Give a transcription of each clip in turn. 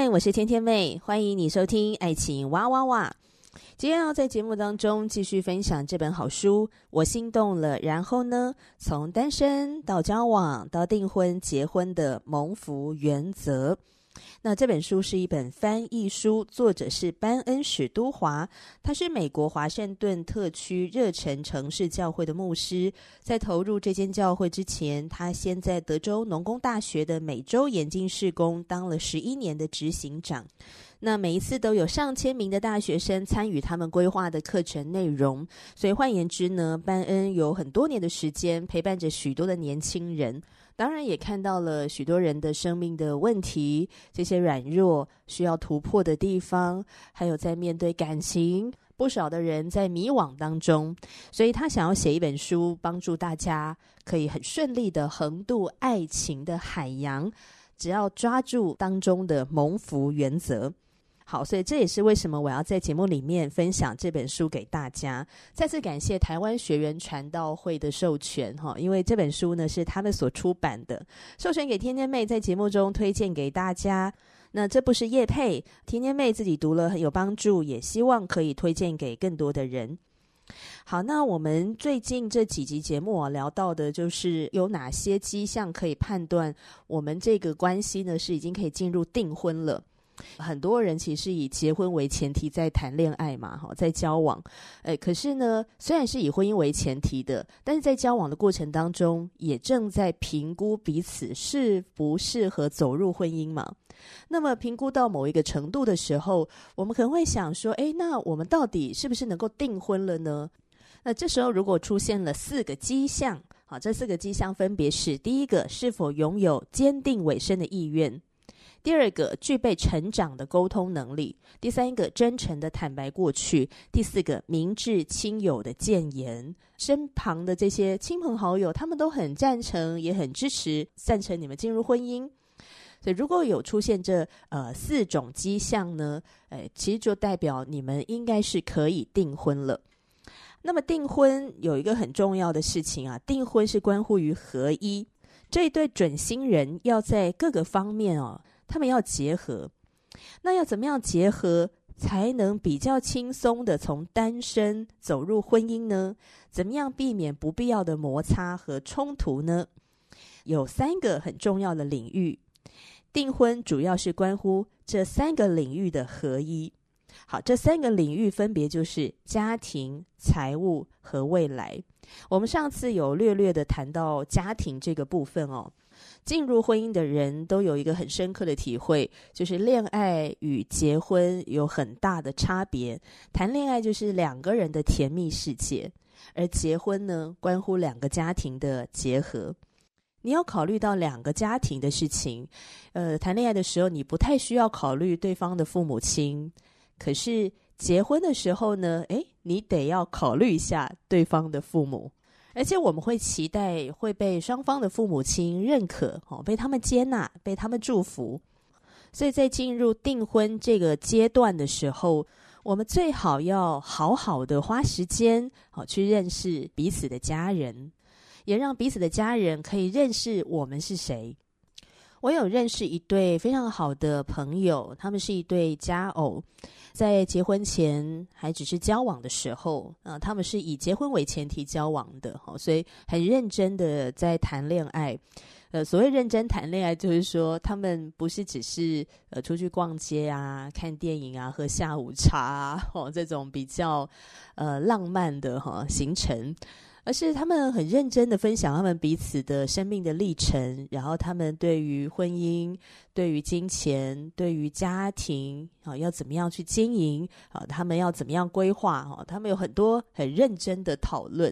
嗨，我是天天妹，欢迎你收听《爱情哇哇哇》。今天要在节目当中继续分享这本好书，我心动了。然后呢，从单身到交往到订婚、结婚的蒙福原则。那这本书是一本翻译书，作者是班恩·史都华，他是美国华盛顿特区热忱城市教会的牧师。在投入这间教会之前，他先在德州农工大学的美洲眼镜事工当了十一年的执行长。那每一次都有上千名的大学生参与他们规划的课程内容，所以换言之呢，班恩有很多年的时间陪伴着许多的年轻人。当然也看到了许多人的生命的问题，这些软弱需要突破的地方，还有在面对感情，不少的人在迷惘当中，所以他想要写一本书，帮助大家可以很顺利的横渡爱情的海洋，只要抓住当中的蒙福原则。好，所以这也是为什么我要在节目里面分享这本书给大家。再次感谢台湾学员传道会的授权，哈，因为这本书呢是他们所出版的，授权给天天妹在节目中推荐给大家。那这不是叶佩，天天妹自己读了很有帮助，也希望可以推荐给更多的人。好，那我们最近这几集节目啊，聊到的就是有哪些迹象可以判断我们这个关系呢是已经可以进入订婚了。很多人其实以结婚为前提在谈恋爱嘛，哈，在交往。诶，可是呢，虽然是以婚姻为前提的，但是在交往的过程当中，也正在评估彼此适不适合走入婚姻嘛。那么评估到某一个程度的时候，我们可能会想说，诶，那我们到底是不是能够订婚了呢？那这时候如果出现了四个迹象，好，这四个迹象分别是：第一个，是否拥有坚定委身的意愿。第二个，具备成长的沟通能力；第三个，真诚的坦白过去；第四个，明智亲友的谏言。身旁的这些亲朋好友，他们都很赞成，也很支持，赞成你们进入婚姻。所以，如果有出现这呃四种迹象呢，诶，其实就代表你们应该是可以订婚了。那么，订婚有一个很重要的事情啊，订婚是关乎于合一，这一对准新人要在各个方面哦。他们要结合，那要怎么样结合才能比较轻松的从单身走入婚姻呢？怎么样避免不必要的摩擦和冲突呢？有三个很重要的领域，订婚主要是关乎这三个领域的合一。好，这三个领域分别就是家庭、财务和未来。我们上次有略略的谈到家庭这个部分哦。进入婚姻的人都有一个很深刻的体会，就是恋爱与结婚有很大的差别。谈恋爱就是两个人的甜蜜世界，而结婚呢，关乎两个家庭的结合。你要考虑到两个家庭的事情。呃，谈恋爱的时候，你不太需要考虑对方的父母亲，可是结婚的时候呢，诶，你得要考虑一下对方的父母。而且我们会期待会被双方的父母亲认可，哦，被他们接纳，被他们祝福。所以在进入订婚这个阶段的时候，我们最好要好好的花时间，好去认识彼此的家人，也让彼此的家人可以认识我们是谁。我有认识一对非常好的朋友，他们是一对佳偶。在结婚前还只是交往的时候，啊、他们是以结婚为前提交往的，哈，所以很认真的在谈恋爱。呃，所谓认真谈恋爱，就是说他们不是只是呃出去逛街啊、看电影啊、喝下午茶啊，哦，这种比较呃浪漫的哈行程。而是他们很认真的分享他们彼此的生命的历程，然后他们对于婚姻、对于金钱、对于家庭啊，要怎么样去经营啊，他们要怎么样规划啊，他们有很多很认真的讨论。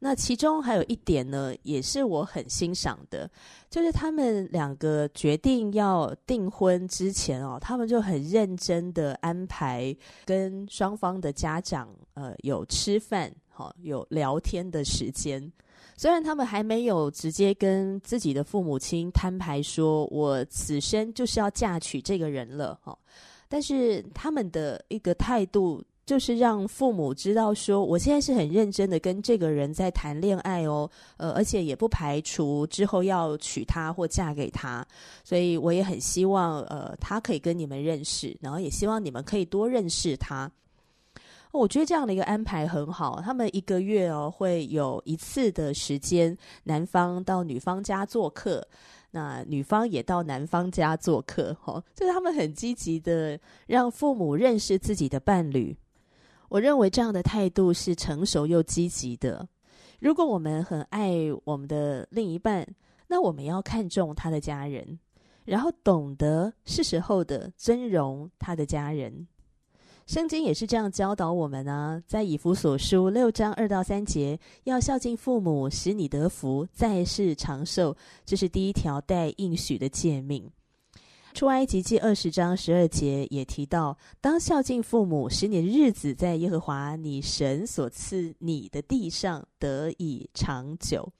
那其中还有一点呢，也是我很欣赏的，就是他们两个决定要订婚之前哦，他们就很认真的安排跟双方的家长呃有吃饭，好，有聊天的时间。虽然他们还没有直接跟自己的父母亲摊牌说，我此生就是要嫁娶这个人了，哈，但是他们的一个态度。就是让父母知道说，我现在是很认真的跟这个人在谈恋爱哦，呃，而且也不排除之后要娶她或嫁给他，所以我也很希望，呃，他可以跟你们认识，然后也希望你们可以多认识他。我觉得这样的一个安排很好，他们一个月哦会有一次的时间，男方到女方家做客，那女方也到男方家做客，哦，就是他们很积极的让父母认识自己的伴侣。我认为这样的态度是成熟又积极的。如果我们很爱我们的另一半，那我们要看重他的家人，然后懂得是时候的尊荣他的家人。圣经也是这样教导我们啊，在以弗所书六章二到三节，要孝敬父母，使你得福，在世长寿。这是第一条带应许的诫命。出埃及记二十章十二节也提到，当孝敬父母，使你的日子在耶和华你神所赐你的地上得以长久。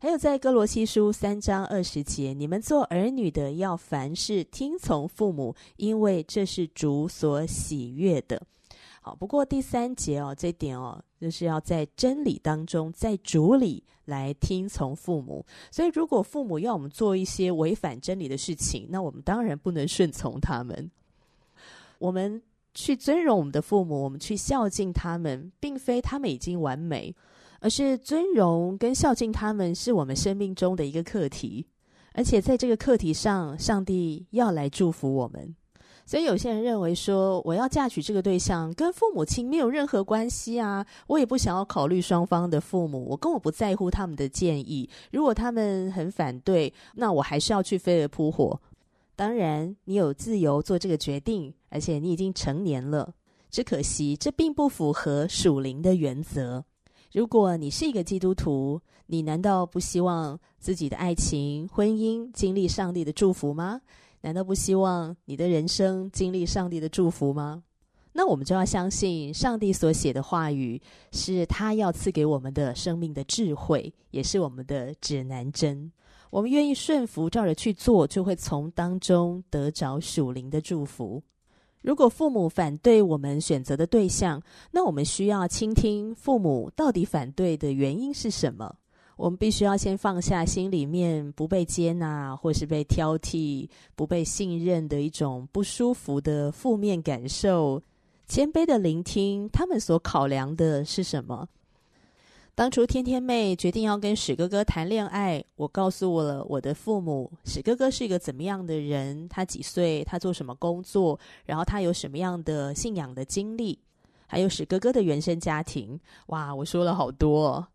还有在哥罗西书三章二十节，你们做儿女的要凡事听从父母，因为这是主所喜悦的。好，不过第三节哦，这点哦，就是要在真理当中，在主里来听从父母。所以，如果父母要我们做一些违反真理的事情，那我们当然不能顺从他们。我们去尊荣我们的父母，我们去孝敬他们，并非他们已经完美，而是尊荣跟孝敬他们是我们生命中的一个课题。而且，在这个课题上，上帝要来祝福我们。所以有些人认为说，我要嫁娶这个对象跟父母亲没有任何关系啊，我也不想要考虑双方的父母，我根本不在乎他们的建议。如果他们很反对，那我还是要去飞蛾扑火。当然，你有自由做这个决定，而且你已经成年了。只可惜，这并不符合属灵的原则。如果你是一个基督徒，你难道不希望自己的爱情、婚姻经历上帝的祝福吗？难道不希望你的人生经历上帝的祝福吗？那我们就要相信上帝所写的话语是他要赐给我们的生命的智慧，也是我们的指南针。我们愿意顺服，照着去做，就会从当中得着属灵的祝福。如果父母反对我们选择的对象，那我们需要倾听父母到底反对的原因是什么。我们必须要先放下心里面不被接纳或是被挑剔、不被信任的一种不舒服的负面感受，谦卑的聆听他们所考量的是什么。当初天天妹决定要跟史哥哥谈恋爱，我告诉我了我的父母，史哥哥是一个怎么样的人，他几岁，他做什么工作，然后他有什么样的信仰的经历。还有史哥哥的原生家庭，哇，我说了好多。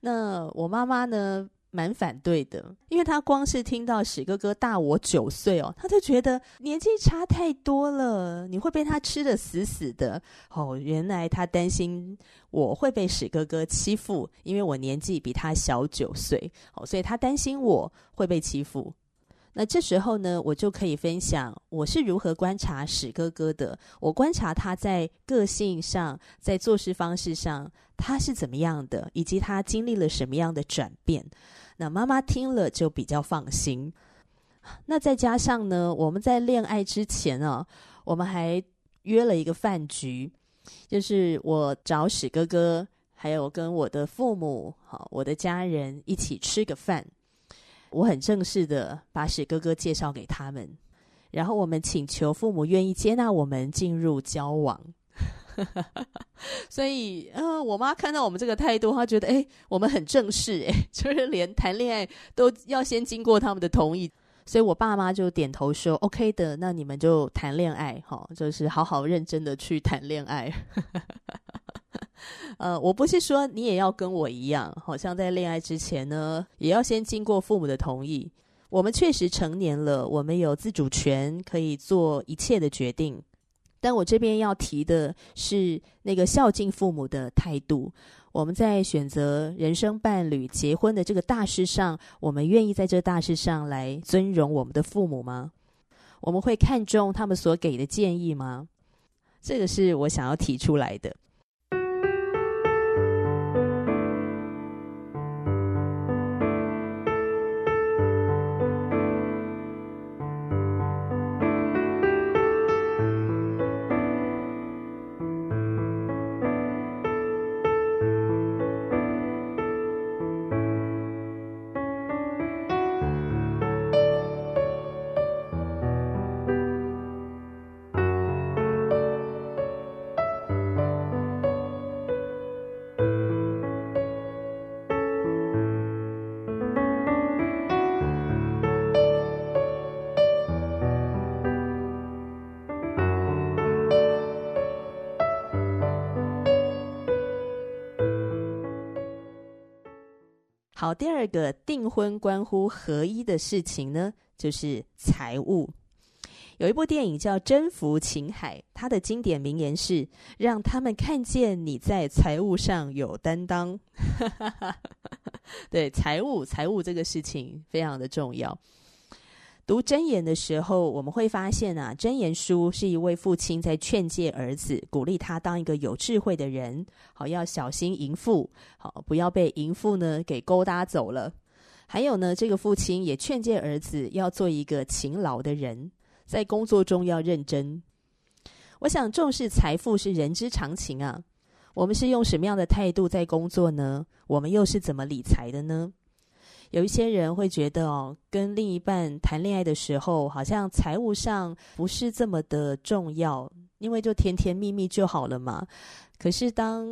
那我妈妈呢，蛮反对的，因为他光是听到史哥哥大我九岁哦，他就觉得年纪差太多了，你会被他吃得死死的。哦，原来他担心我会被史哥哥欺负，因为我年纪比他小九岁，哦，所以他担心我会被欺负。那这时候呢，我就可以分享我是如何观察史哥哥的。我观察他在个性上，在做事方式上，他是怎么样的，以及他经历了什么样的转变。那妈妈听了就比较放心。那再加上呢，我们在恋爱之前啊，我们还约了一个饭局，就是我找史哥哥，还有跟我的父母、好我的家人一起吃个饭。我很正式的把史哥哥介绍给他们，然后我们请求父母愿意接纳我们进入交往。所以，呃，我妈看到我们这个态度，她觉得，哎，我们很正式，哎，就是连谈恋爱都要先经过他们的同意。所以我爸妈就点头说，OK 的，那你们就谈恋爱，哈，就是好好认真的去谈恋爱。呃，我不是说你也要跟我一样，好像在恋爱之前呢，也要先经过父母的同意。我们确实成年了，我们有自主权，可以做一切的决定。但我这边要提的是那个孝敬父母的态度。我们在选择人生伴侣、结婚的这个大事上，我们愿意在这大事上来尊荣我们的父母吗？我们会看重他们所给的建议吗？这个是我想要提出来的。好，第二个订婚关乎合一的事情呢，就是财务。有一部电影叫《征服情海》，它的经典名言是：“让他们看见你在财务上有担当。” 对，财务，财务这个事情非常的重要。读箴言的时候，我们会发现啊，箴言书是一位父亲在劝诫儿子，鼓励他当一个有智慧的人。好，要小心淫妇，好，不要被淫妇呢给勾搭走了。还有呢，这个父亲也劝诫儿子要做一个勤劳的人，在工作中要认真。我想重视财富是人之常情啊。我们是用什么样的态度在工作呢？我们又是怎么理财的呢？有一些人会觉得哦，跟另一半谈恋爱的时候，好像财务上不是这么的重要，因为就甜甜蜜蜜就好了嘛。可是当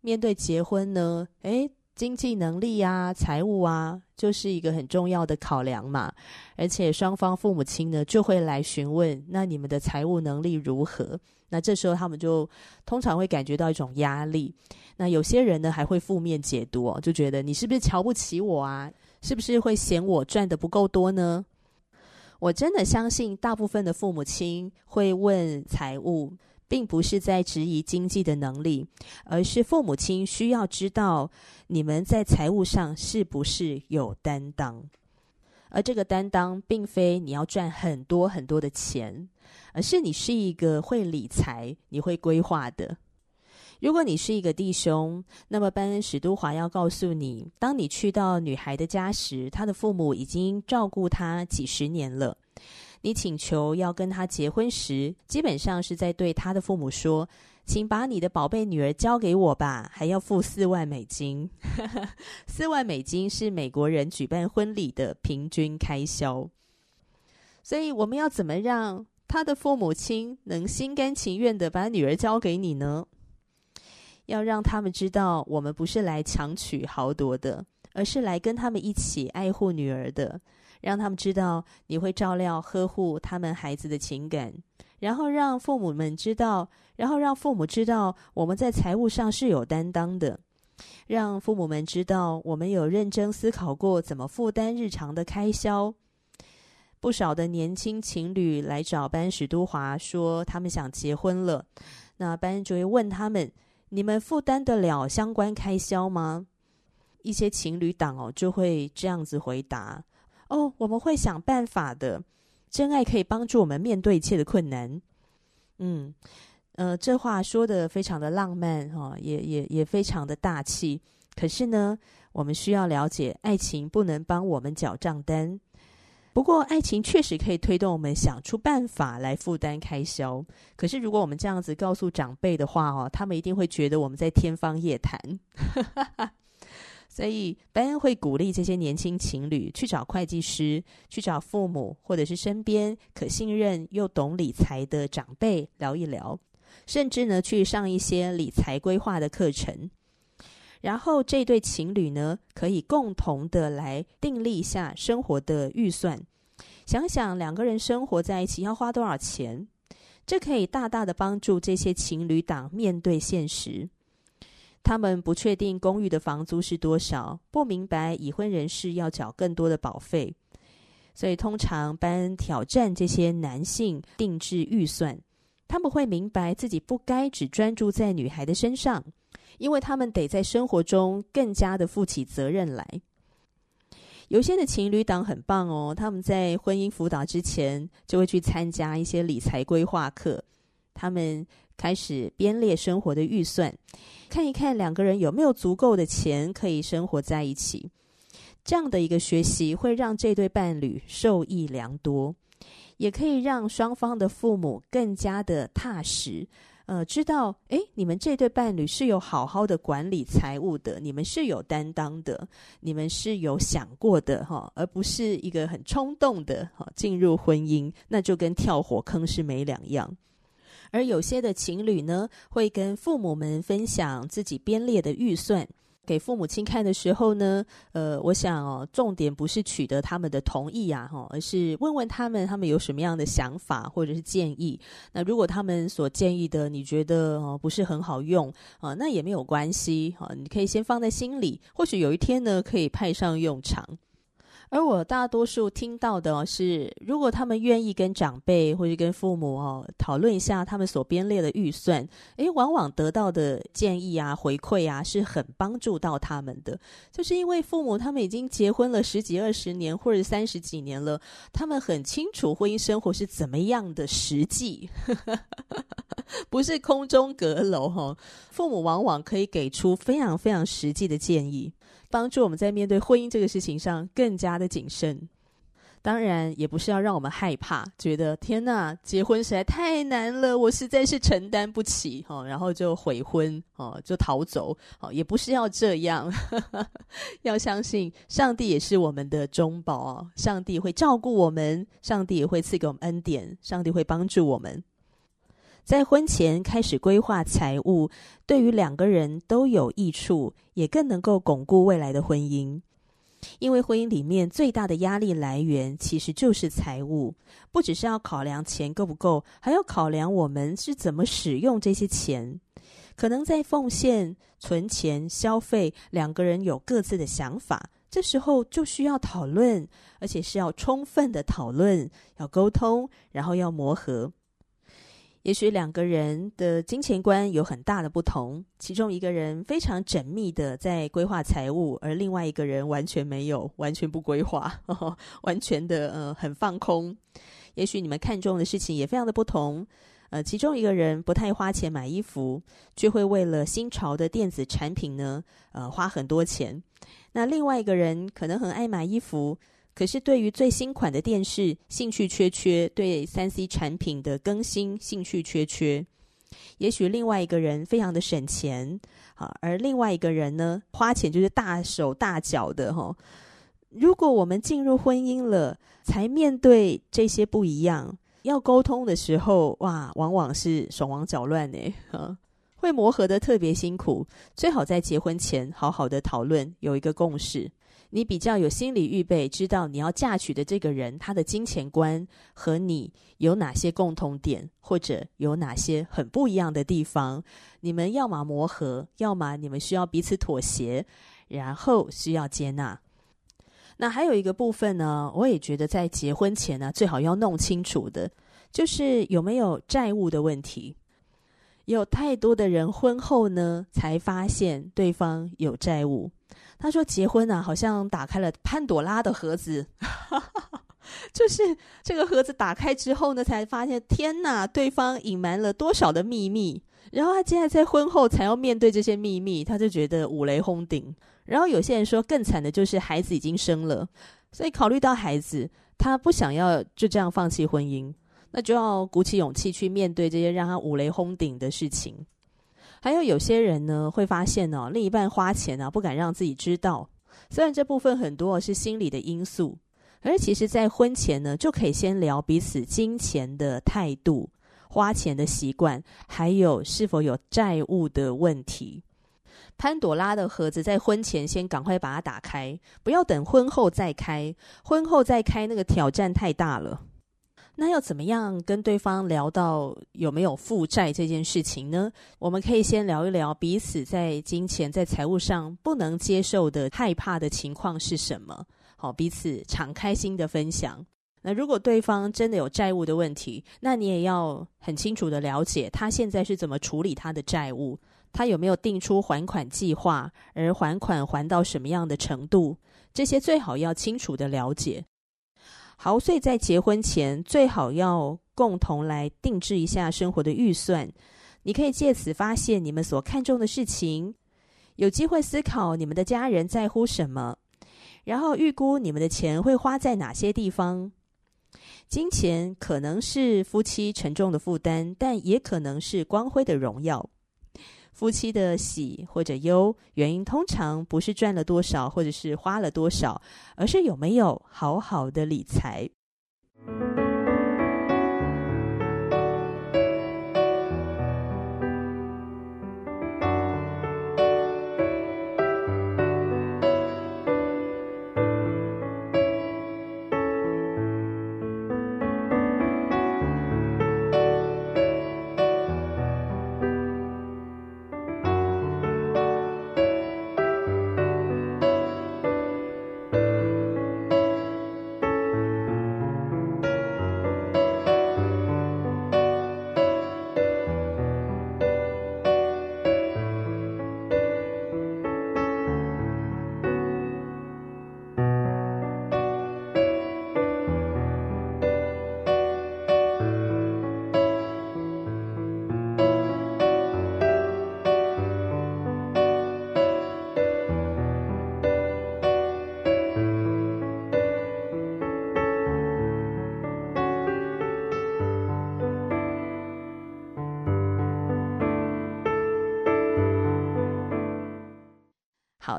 面对结婚呢，诶，经济能力啊，财务啊，就是一个很重要的考量嘛。而且双方父母亲呢，就会来询问，那你们的财务能力如何？那这时候他们就通常会感觉到一种压力。那有些人呢，还会负面解读哦，就觉得你是不是瞧不起我啊？是不是会嫌我赚的不够多呢？我真的相信，大部分的父母亲会问财务，并不是在质疑经济的能力，而是父母亲需要知道你们在财务上是不是有担当。而这个担当，并非你要赚很多很多的钱，而是你是一个会理财、你会规划的。如果你是一个弟兄，那么班恩史都华要告诉你：当你去到女孩的家时，她的父母已经照顾她几十年了。你请求要跟她结婚时，基本上是在对她的父母说：“请把你的宝贝女儿交给我吧，还要付四万美金。”四万美金是美国人举办婚礼的平均开销。所以，我们要怎么让他的父母亲能心甘情愿的把女儿交给你呢？要让他们知道，我们不是来强取豪夺的，而是来跟他们一起爱护女儿的。让他们知道你会照料呵护他们孩子的情感，然后让父母们知道，然后让父母知道我们在财务上是有担当的。让父母们知道我们有认真思考过怎么负担日常的开销。不少的年轻情侣来找班史都华说，他们想结婚了。那班主任问他们。你们负担得了相关开销吗？一些情侣档哦就会这样子回答：哦，我们会想办法的。真爱可以帮助我们面对一切的困难。嗯，呃，这话说的非常的浪漫哈、也也也非常的大气。可是呢，我们需要了解，爱情不能帮我们缴账单。不过，爱情确实可以推动我们想出办法来负担开销。可是，如果我们这样子告诉长辈的话哦，他们一定会觉得我们在天方夜谭。所以，班恩会鼓励这些年轻情侣去找会计师，去找父母，或者是身边可信任又懂理财的长辈聊一聊，甚至呢，去上一些理财规划的课程。然后这对情侣呢，可以共同的来订立一下生活的预算，想想两个人生活在一起要花多少钱，这可以大大的帮助这些情侣党面对现实。他们不确定公寓的房租是多少，不明白已婚人士要缴更多的保费，所以通常搬挑战这些男性定制预算。他们会明白自己不该只专注在女孩的身上，因为他们得在生活中更加的负起责任来。有些的情侣档很棒哦，他们在婚姻辅导之前就会去参加一些理财规划课，他们开始编列生活的预算，看一看两个人有没有足够的钱可以生活在一起。这样的一个学习会让这对伴侣受益良多，也可以让双方的父母更加的踏实。呃，知道，诶，你们这对伴侣是有好好的管理财务的，你们是有担当的，你们是有想过的，哈，而不是一个很冲动的，哈，进入婚姻，那就跟跳火坑是没两样。而有些的情侣呢，会跟父母们分享自己编列的预算。给父母亲看的时候呢，呃，我想哦，重点不是取得他们的同意啊，哈，而是问问他们，他们有什么样的想法或者是建议。那如果他们所建议的你觉得哦不是很好用啊，那也没有关系啊，你可以先放在心里，或许有一天呢可以派上用场。而我大多数听到的是，如果他们愿意跟长辈或者跟父母哦讨论一下他们所编列的预算，诶，往往得到的建议啊、回馈啊，是很帮助到他们的。就是因为父母他们已经结婚了十几二十年或者三十几年了，他们很清楚婚姻生活是怎么样的实际，不是空中阁楼哈。父母往往可以给出非常非常实际的建议。帮助我们在面对婚姻这个事情上更加的谨慎，当然也不是要让我们害怕，觉得天哪，结婚实在太难了，我实在是承担不起，哈，然后就悔婚，哦，就逃走，哦，也不是要这样，要相信上帝也是我们的中保哦，上帝会照顾我们，上帝也会赐给我们恩典，上帝会帮助我们。在婚前开始规划财务，对于两个人都有益处，也更能够巩固未来的婚姻。因为婚姻里面最大的压力来源其实就是财务，不只是要考量钱够不够，还要考量我们是怎么使用这些钱。可能在奉献、存钱、消费，两个人有各自的想法，这时候就需要讨论，而且是要充分的讨论，要沟通，然后要磨合。也许两个人的金钱观有很大的不同，其中一个人非常缜密的在规划财务，而另外一个人完全没有，完全不规划，呵 呵完全的呃很放空。也许你们看重的事情也非常的不同，呃，其中一个人不太花钱买衣服，却会为了新潮的电子产品呢，呃，花很多钱。那另外一个人可能很爱买衣服。可是，对于最新款的电视兴趣缺缺，对三 C 产品的更新兴趣缺缺。也许另外一个人非常的省钱，啊，而另外一个人呢，花钱就是大手大脚的哈。如果我们进入婚姻了，才面对这些不一样，要沟通的时候，哇，往往是手忙脚乱呢，会磨合的特别辛苦。最好在结婚前好好的讨论，有一个共识。你比较有心理预备，知道你要嫁娶的这个人，他的金钱观和你有哪些共同点，或者有哪些很不一样的地方。你们要么磨合，要么你们需要彼此妥协，然后需要接纳。那还有一个部分呢，我也觉得在结婚前呢，最好要弄清楚的，就是有没有债务的问题。有太多的人婚后呢，才发现对方有债务。他说：“结婚啊，好像打开了潘朵拉的盒子，就是这个盒子打开之后呢，才发现天哪，对方隐瞒了多少的秘密。然后他竟然在婚后才要面对这些秘密，他就觉得五雷轰顶。然后有些人说更惨的就是孩子已经生了，所以考虑到孩子，他不想要就这样放弃婚姻，那就要鼓起勇气去面对这些让他五雷轰顶的事情。”还有有些人呢，会发现哦，另一半花钱啊，不敢让自己知道。虽然这部分很多是心理的因素，而其实，在婚前呢，就可以先聊彼此金钱的态度、花钱的习惯，还有是否有债务的问题。潘朵拉的盒子在婚前先赶快把它打开，不要等婚后再开。婚后再开，那个挑战太大了。那要怎么样跟对方聊到有没有负债这件事情呢？我们可以先聊一聊彼此在金钱、在财务上不能接受的、害怕的情况是什么。好，彼此敞开心的分享。那如果对方真的有债务的问题，那你也要很清楚的了解他现在是怎么处理他的债务，他有没有定出还款计划，而还款还到什么样的程度，这些最好要清楚的了解。好，所以在结婚前最好要共同来定制一下生活的预算。你可以借此发现你们所看重的事情，有机会思考你们的家人在乎什么，然后预估你们的钱会花在哪些地方。金钱可能是夫妻沉重的负担，但也可能是光辉的荣耀。夫妻的喜或者忧，原因通常不是赚了多少，或者是花了多少，而是有没有好好的理财。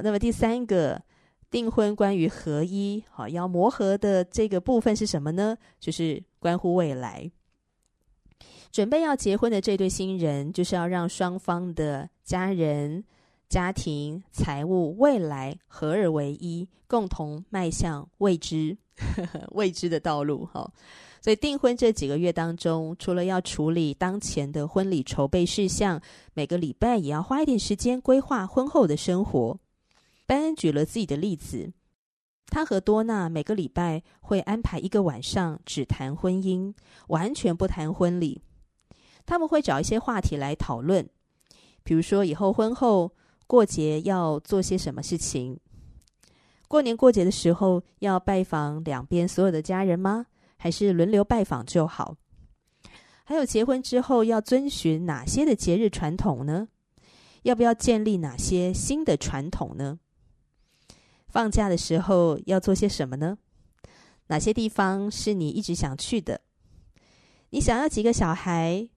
那么第三个订婚关于合一，好，要磨合的这个部分是什么呢？就是关乎未来。准备要结婚的这对新人，就是要让双方的家人、家庭、财务、未来合二为一，共同迈向未知、呵 呵未知的道路。哈，所以订婚这几个月当中，除了要处理当前的婚礼筹备事项，每个礼拜也要花一点时间规划婚后的生活。班恩举了自己的例子，他和多娜每个礼拜会安排一个晚上只谈婚姻，完全不谈婚礼。他们会找一些话题来讨论，比如说以后婚后过节要做些什么事情。过年过节的时候要拜访两边所有的家人吗？还是轮流拜访就好？还有结婚之后要遵循哪些的节日传统呢？要不要建立哪些新的传统呢？放假的时候要做些什么呢？哪些地方是你一直想去的？你想要几个小孩？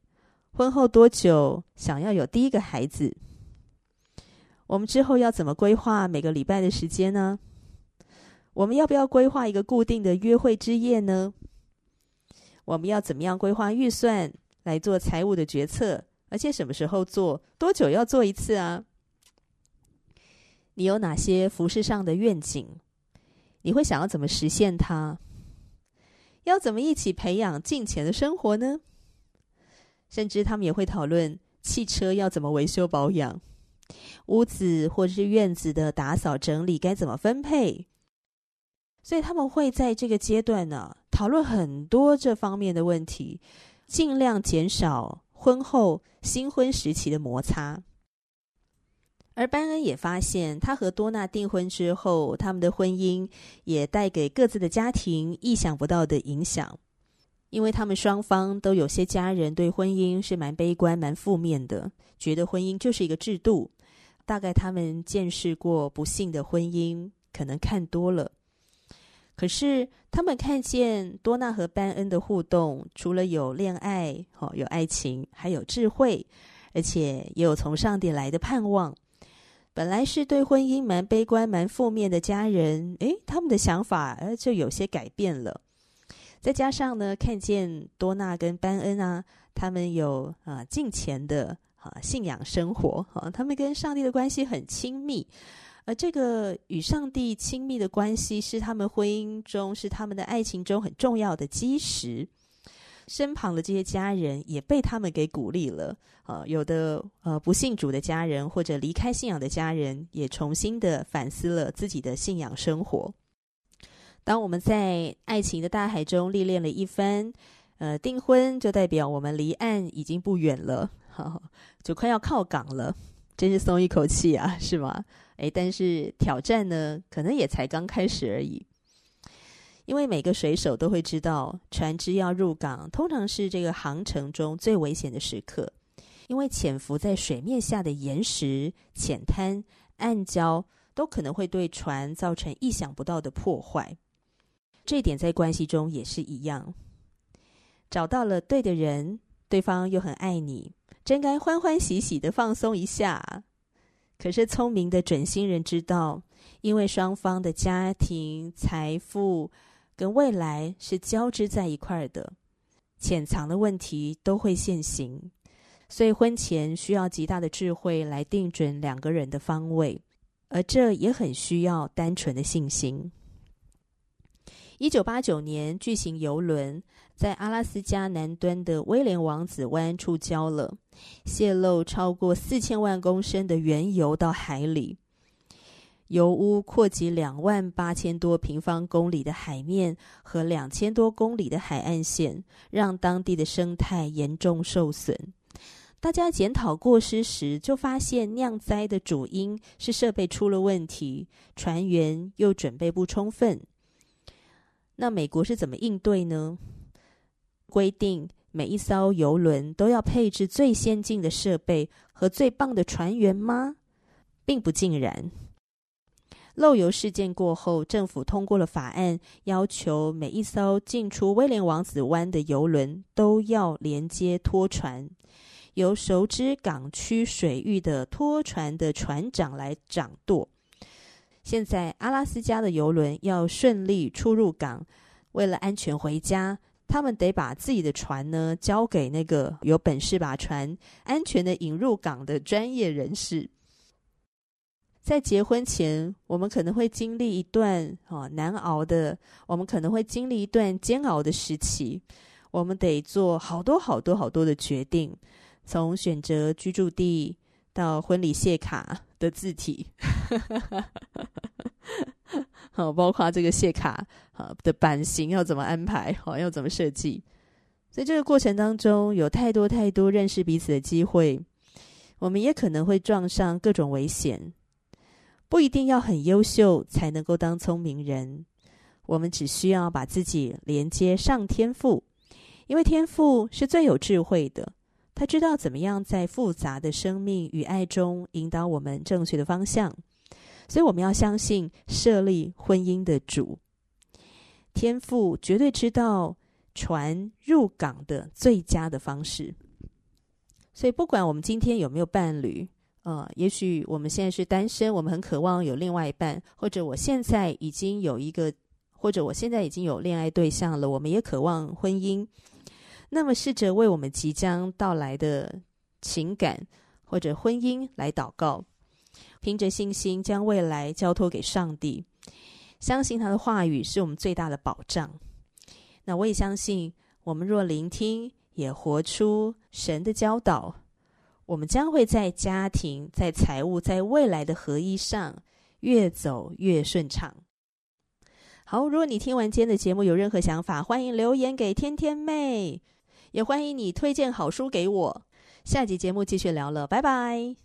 婚后多久想要有第一个孩子？我们之后要怎么规划每个礼拜的时间呢？我们要不要规划一个固定的约会之夜呢？我们要怎么样规划预算来做财务的决策？而且什么时候做？多久要做一次啊？你有哪些服饰上的愿景？你会想要怎么实现它？要怎么一起培养金钱的生活呢？甚至他们也会讨论汽车要怎么维修保养，屋子或者是院子的打扫整理该怎么分配。所以他们会在这个阶段呢，讨论很多这方面的问题，尽量减少婚后新婚时期的摩擦。而班恩也发现，他和多娜订婚之后，他们的婚姻也带给各自的家庭意想不到的影响，因为他们双方都有些家人对婚姻是蛮悲观、蛮负面的，觉得婚姻就是一个制度。大概他们见识过不幸的婚姻，可能看多了。可是他们看见多娜和班恩的互动，除了有恋爱、哦，有爱情，还有智慧，而且也有从上帝来的盼望。本来是对婚姻蛮悲观、蛮负面的家人，诶，他们的想法呃就有些改变了。再加上呢，看见多娜跟班恩啊，他们有啊敬虔的啊信仰生活，啊，他们跟上帝的关系很亲密。而这个与上帝亲密的关系，是他们婚姻中、是他们的爱情中很重要的基石。身旁的这些家人也被他们给鼓励了。呃，有的呃不信主的家人或者离开信仰的家人，也重新的反思了自己的信仰生活。当我们在爱情的大海中历练了一番，呃，订婚就代表我们离岸已经不远了，呵呵，就快要靠港了，真是松一口气啊，是吗？诶，但是挑战呢，可能也才刚开始而已。因为每个水手都会知道，船只要入港，通常是这个航程中最危险的时刻。因为潜伏在水面下的岩石、浅滩、暗礁，都可能会对船造成意想不到的破坏。这点在关系中也是一样。找到了对的人，对方又很爱你，真该欢欢喜喜的放松一下。可是聪明的准新人知道，因为双方的家庭、财富，跟未来是交织在一块的，潜藏的问题都会现形，所以婚前需要极大的智慧来定准两个人的方位，而这也很需要单纯的信心。一九八九年，巨型邮轮在阿拉斯加南端的威廉王子湾触礁了，泄漏超过四千万公升的原油到海里。油污扩及两万八千多平方公里的海面和两千多公里的海岸线，让当地的生态严重受损。大家检讨过失时，就发现酿灾的主因是设备出了问题，船员又准备不充分。那美国是怎么应对呢？规定每一艘邮轮都要配置最先进的设备和最棒的船员吗？并不尽然。漏油事件过后，政府通过了法案，要求每一艘进出威廉王子湾的邮轮都要连接拖船，由熟知港区水域的拖船的船长来掌舵。现在阿拉斯加的邮轮要顺利出入港，为了安全回家，他们得把自己的船呢交给那个有本事把船安全的引入港的专业人士。在结婚前，我们可能会经历一段啊难熬的，我们可能会经历一段煎熬的时期。我们得做好多好多好多的决定，从选择居住地到婚礼谢卡的字体，好，包括这个谢卡好的版型要怎么安排，好，要怎么设计。在这个过程当中，有太多太多认识彼此的机会，我们也可能会撞上各种危险。不一定要很优秀才能够当聪明人，我们只需要把自己连接上天赋，因为天赋是最有智慧的，他知道怎么样在复杂的生命与爱中引导我们正确的方向，所以我们要相信设立婚姻的主，天赋绝对知道船入港的最佳的方式，所以不管我们今天有没有伴侣。呃，也许我们现在是单身，我们很渴望有另外一半，或者我现在已经有一个，或者我现在已经有恋爱对象了，我们也渴望婚姻。那么，试着为我们即将到来的情感或者婚姻来祷告，凭着信心将未来交托给上帝，相信他的话语是我们最大的保障。那我也相信，我们若聆听，也活出神的教导。我们将会在家庭、在财务、在未来的合一上越走越顺畅。好，如果你听完今天的节目有任何想法，欢迎留言给天天妹，也欢迎你推荐好书给我。下集节目继续聊了，拜拜。